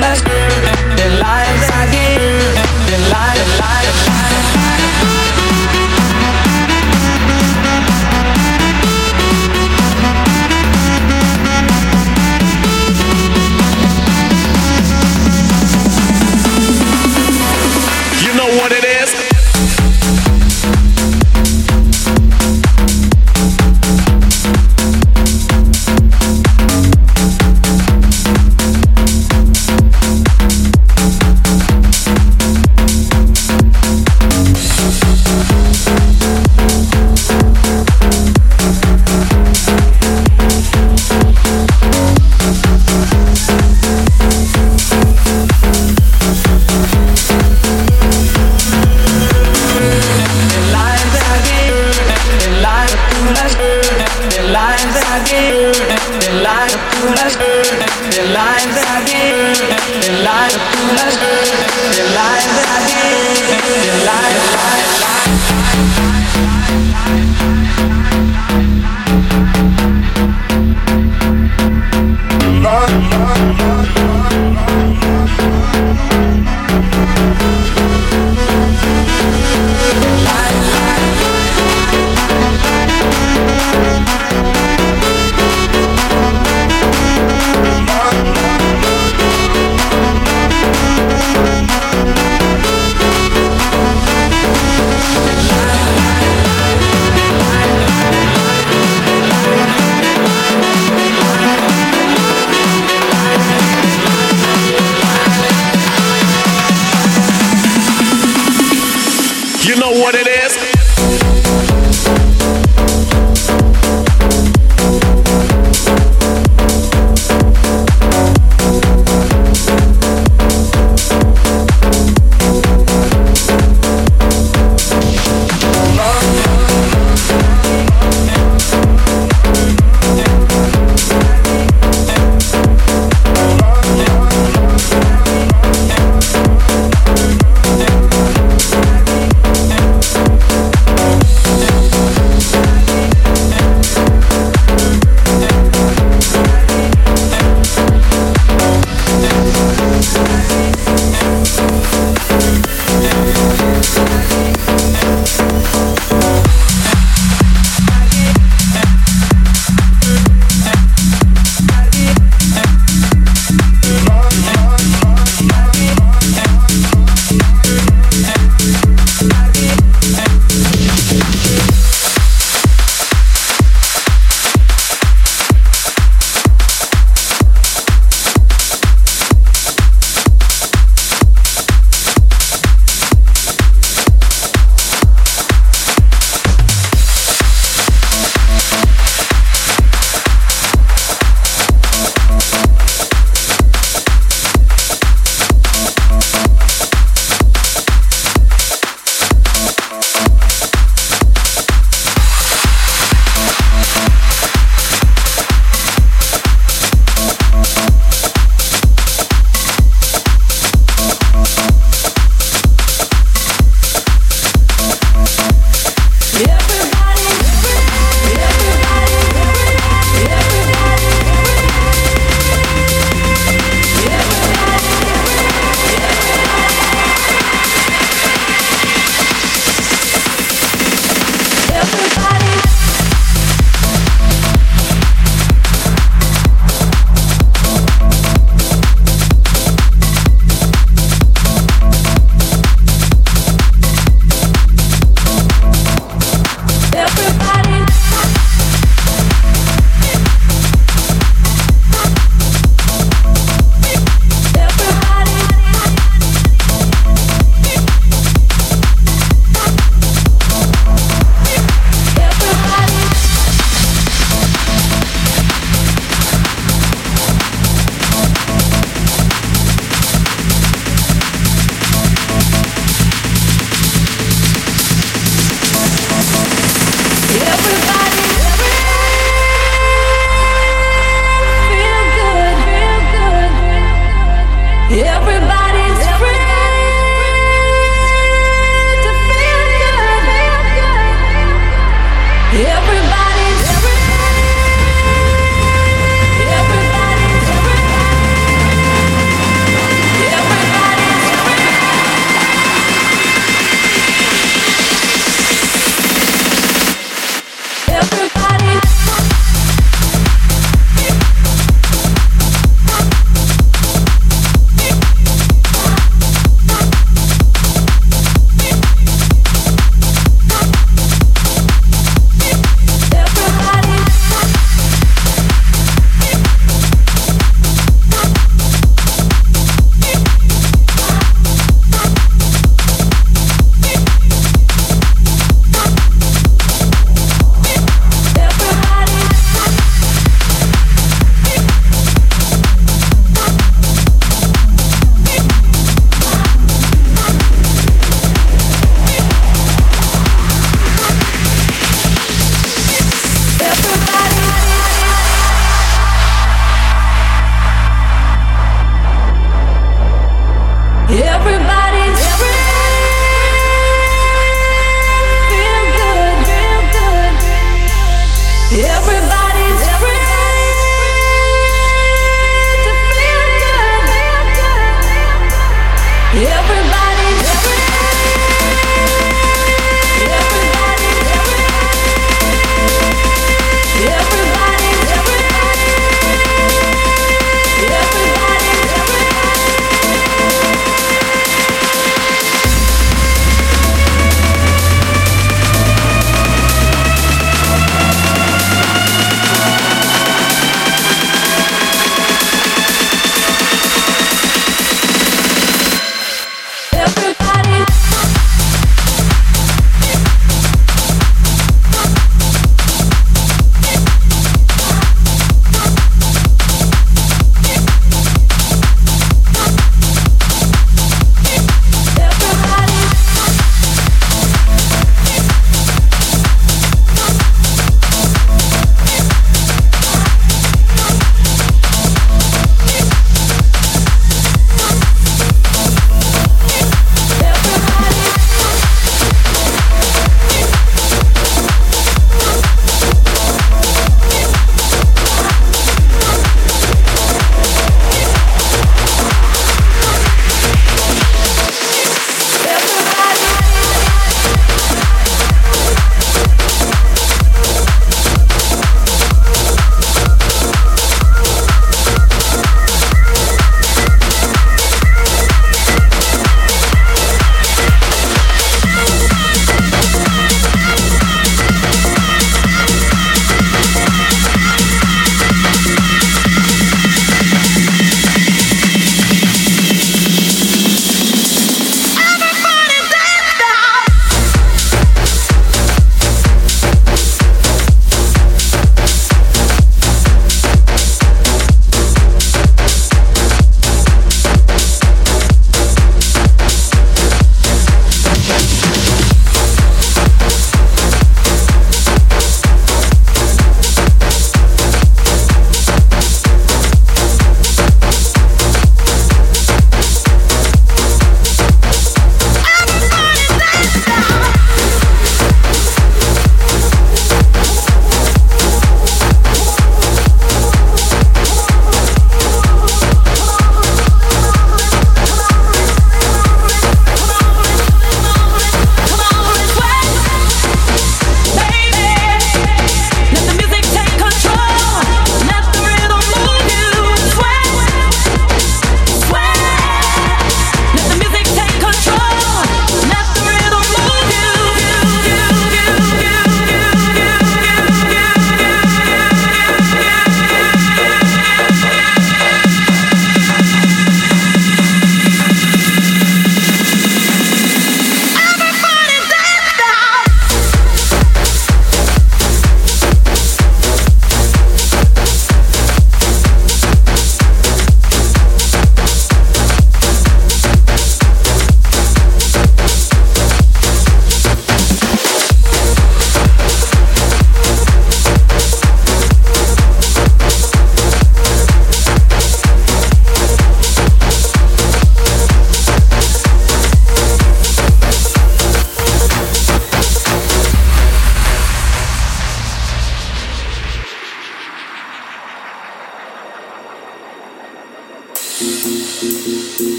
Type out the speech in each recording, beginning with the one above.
last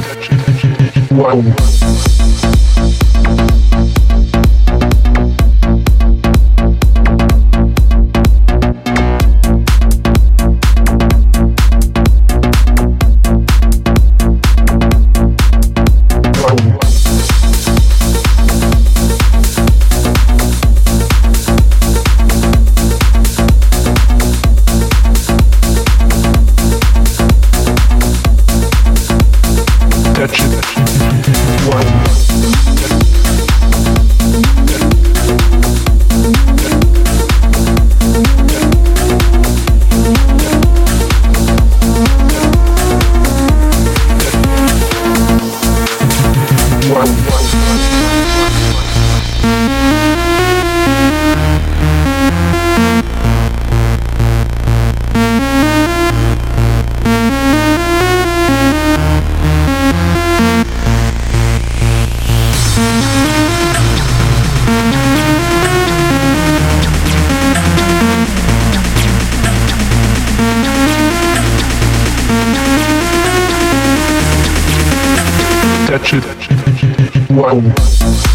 Touch it. Touch it. One.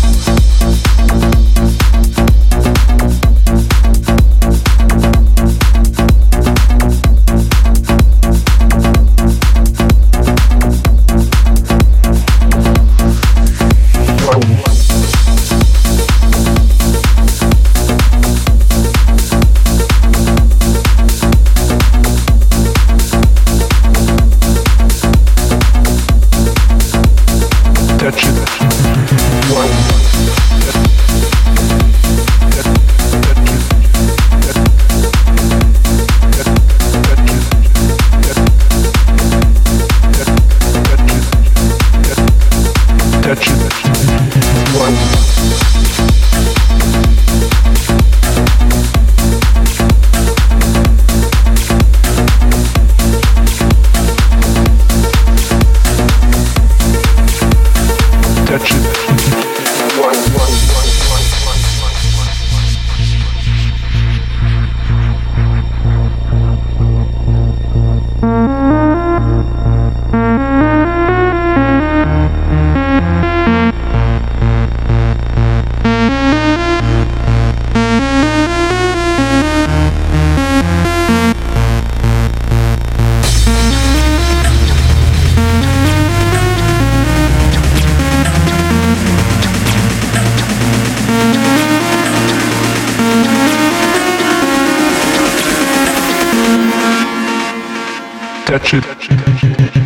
Touch it.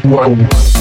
One.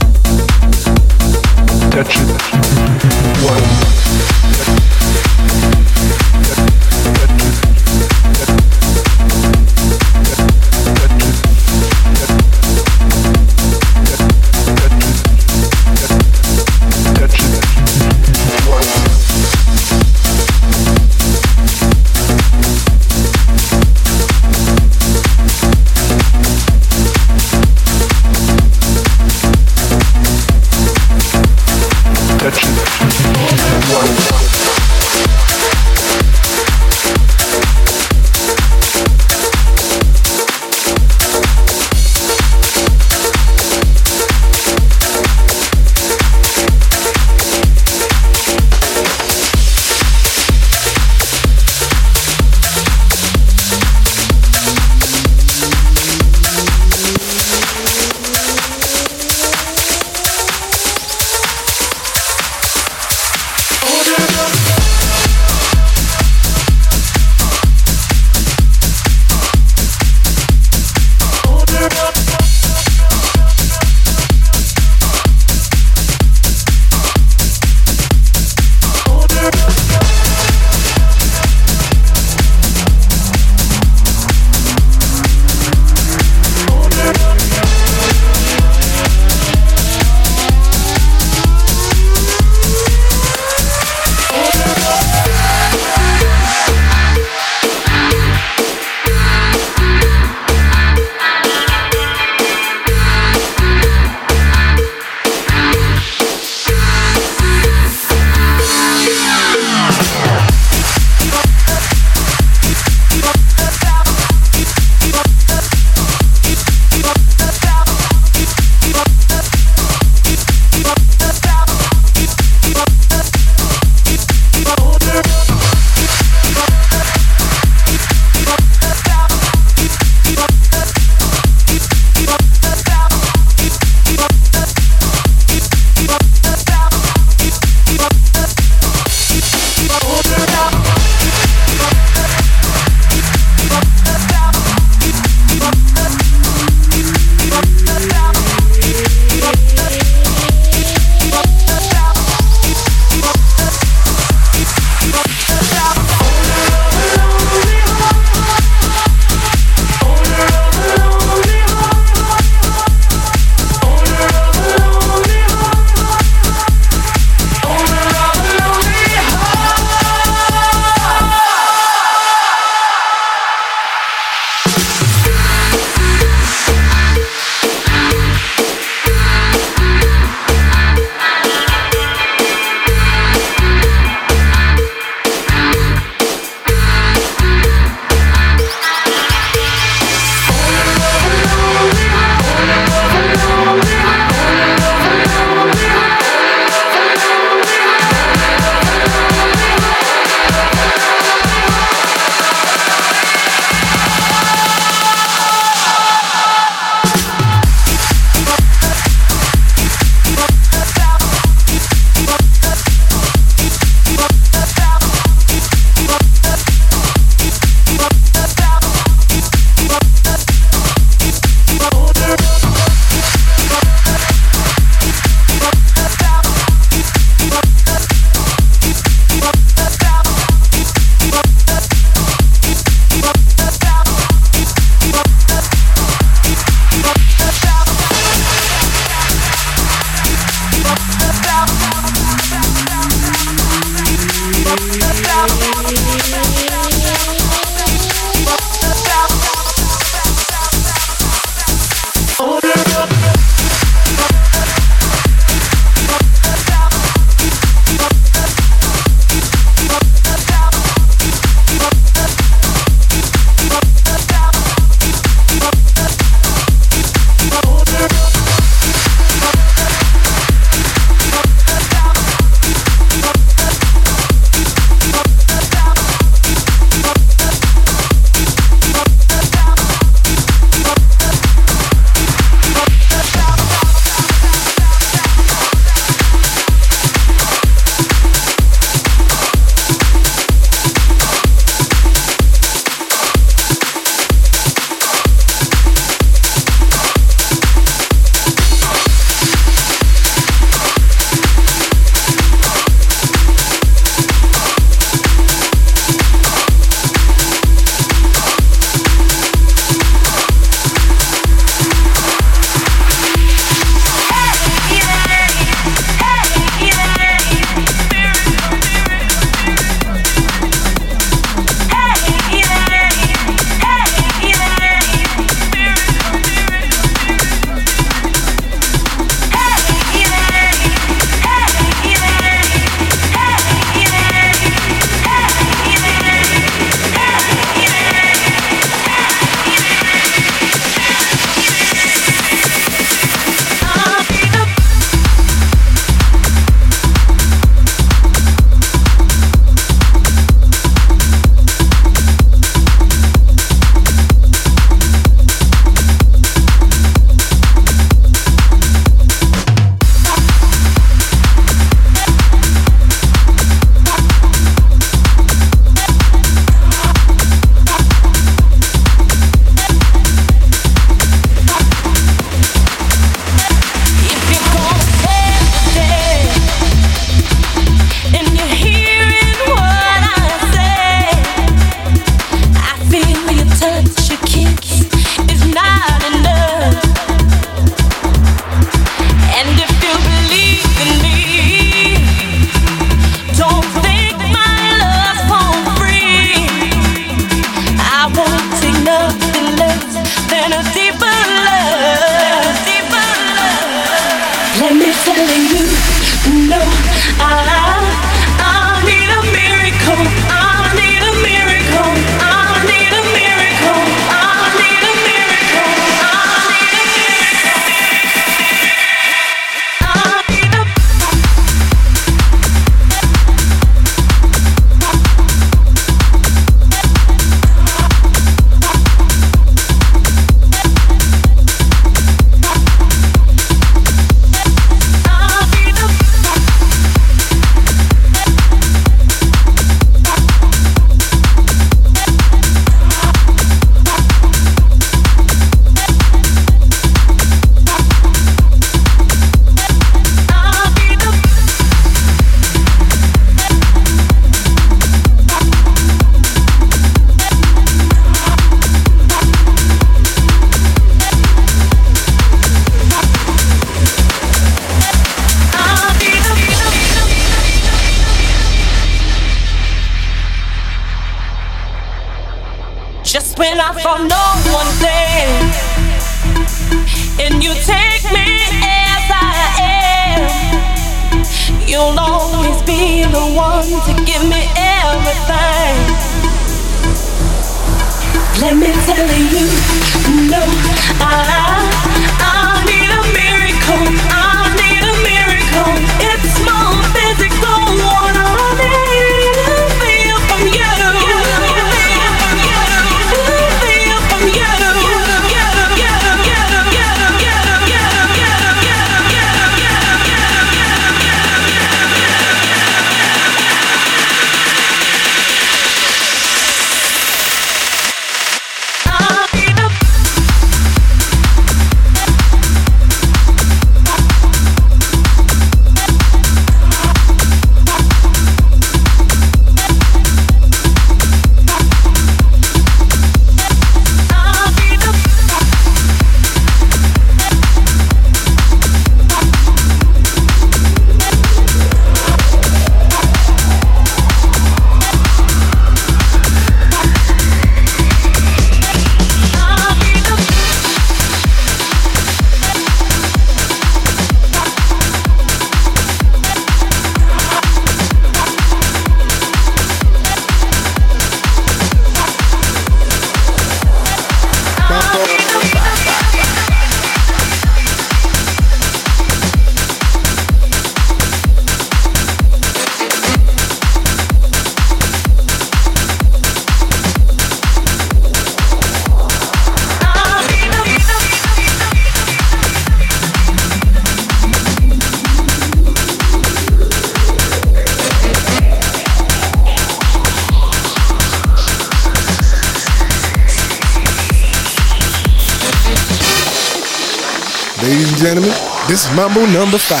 This is Mambo number five.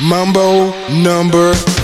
Mambo number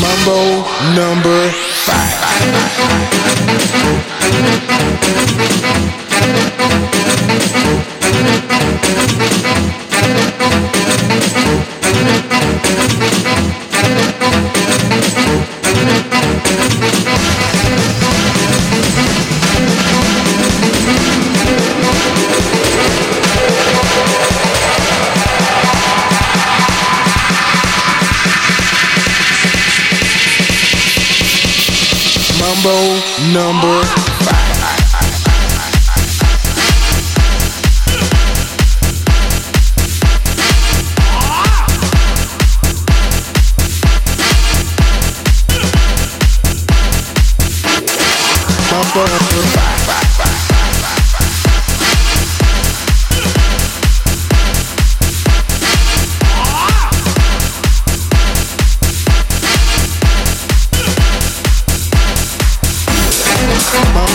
Mambo number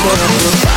Mambo number five.